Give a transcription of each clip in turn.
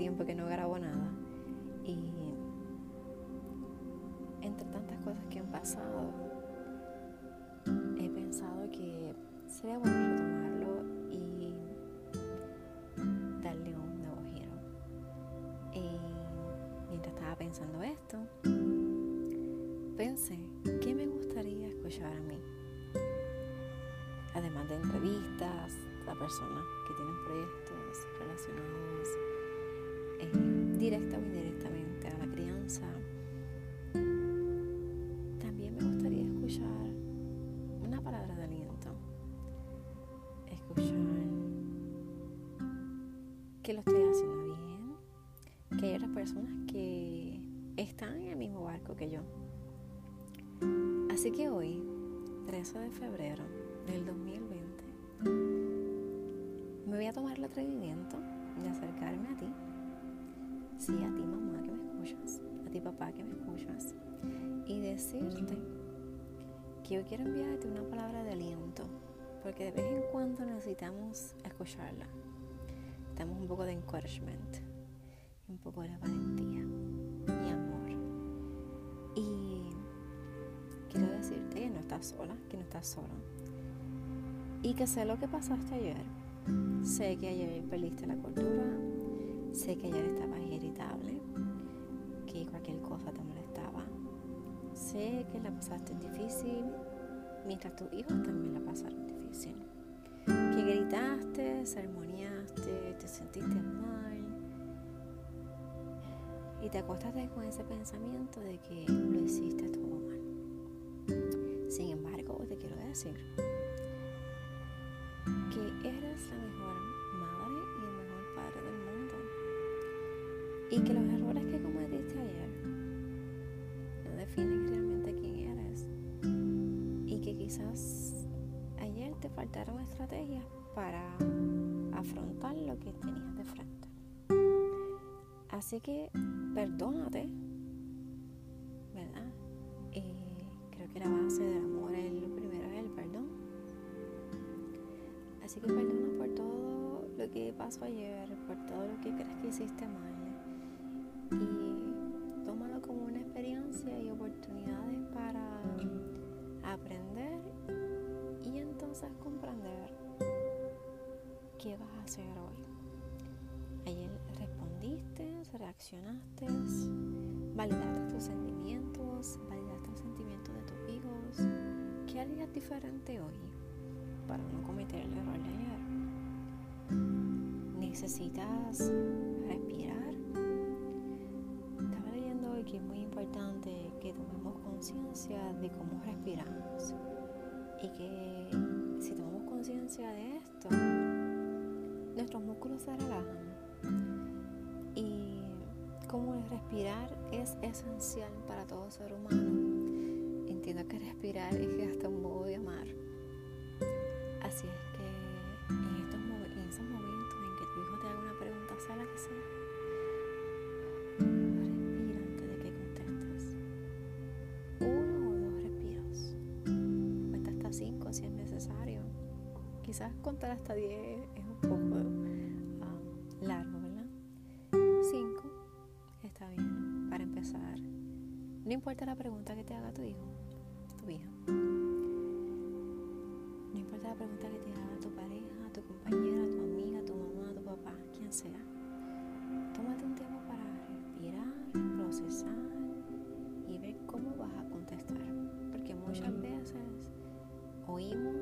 tiempo que no grabo nada. Y entre tantas cosas que han pasado, he pensado que sería bueno retomarlo y darle un nuevo giro. Y mientras estaba pensando esto, pensé, ¿qué me gustaría escuchar a mí? Además de entrevistas a personas que tienen proyectos relacionados eh, directa o indirectamente a la crianza, también me gustaría escuchar una palabra de aliento, escuchar que lo estoy haciendo bien, que hay otras personas que están en el mismo barco que yo. Así que hoy, 13 de febrero del 2020, me voy a tomar el atrevimiento de acercarme a ti, sí, a ti mamá que me escuchas, a ti papá que me escuchas, y decirte que yo quiero enviarte una palabra de aliento, porque de vez en cuando necesitamos escucharla. Necesitamos un poco de encouragement, un poco de valentía y amor. Y quiero decirte que no estás sola, que no estás sola. Y que sé lo que pasaste ayer. Sé que ayer perdiste la cordura. Sé que ayer estabas irritable. Que cualquier cosa te molestaba. Sé que la pasaste difícil. Mientras tus hijos también la pasaron difícil. Que gritaste, sermoneaste, te sentiste mal. Y te acostaste con ese pensamiento de que lo hiciste todo mal. Sin embargo, te quiero decir que eres la mejor Y que los errores que cometiste ayer no definen realmente quién eres. Y que quizás ayer te faltaron estrategias para afrontar lo que tenías de frente. Así que perdónate, ¿verdad? Eh, creo que la base del amor es lo primero es el perdón. Así que perdona por todo lo que pasó ayer, por todo lo que crees que hiciste mal. Y oportunidades para aprender y entonces comprender qué vas a hacer hoy. Ayer respondiste, reaccionaste, validaste tus sentimientos, validaste los sentimientos de tus hijos. ¿Qué harías diferente hoy para no cometer el error de ayer? Necesitas tomemos conciencia de cómo respiramos y que si tomamos conciencia de esto, nuestros músculos se relajan y como el respirar es esencial para todo ser humano. Entiendo que respirar es hasta un modo de amar. Así es que en, estos, en esos momentos en que tu hijo te haga una pregunta, sea la que sea, Quizás contar hasta diez es un poco um, largo, ¿verdad? Cinco está bien para empezar. No importa la pregunta que te haga tu hijo, tu hija. No importa la pregunta que te haga tu pareja, tu compañera, tu amiga, tu mamá, tu papá, quien sea. Tómate un tiempo para respirar, procesar y ver cómo vas a contestar. Porque muchas veces oímos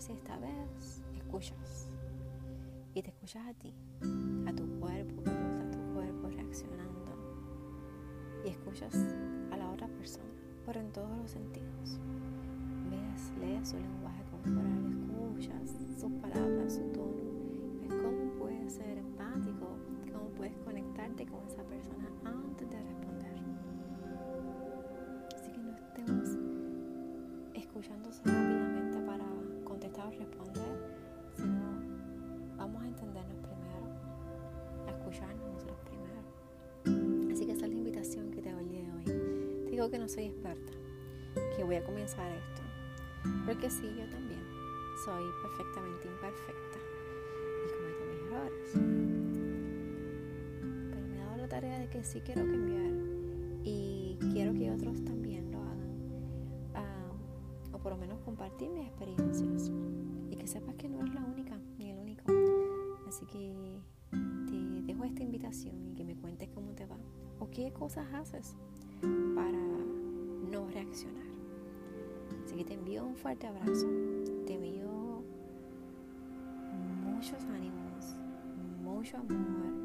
Si esta vez escuchas. Y te escuchas a ti, a tu cuerpo, está tu cuerpo reaccionando. Y escuchas a la otra persona, pero en todos los sentidos. Ves, lees su lenguaje corporal, escuchas sus palabras, su tono, ves cómo puedes ser empático, cómo puedes conectarte con esa persona antes de digo que no soy experta, que voy a comenzar esto, porque sí, yo también soy perfectamente imperfecta y cometo mis errores. Pero me he dado la tarea de que sí quiero cambiar y quiero que otros también lo hagan, uh, o por lo menos compartir mis experiencias y que sepas que no es la única ni el único. Así que te dejo esta invitación y que me cuentes cómo te va o qué cosas haces Así que te envío un fuerte abrazo. Te envío muchos ánimos, mucho amor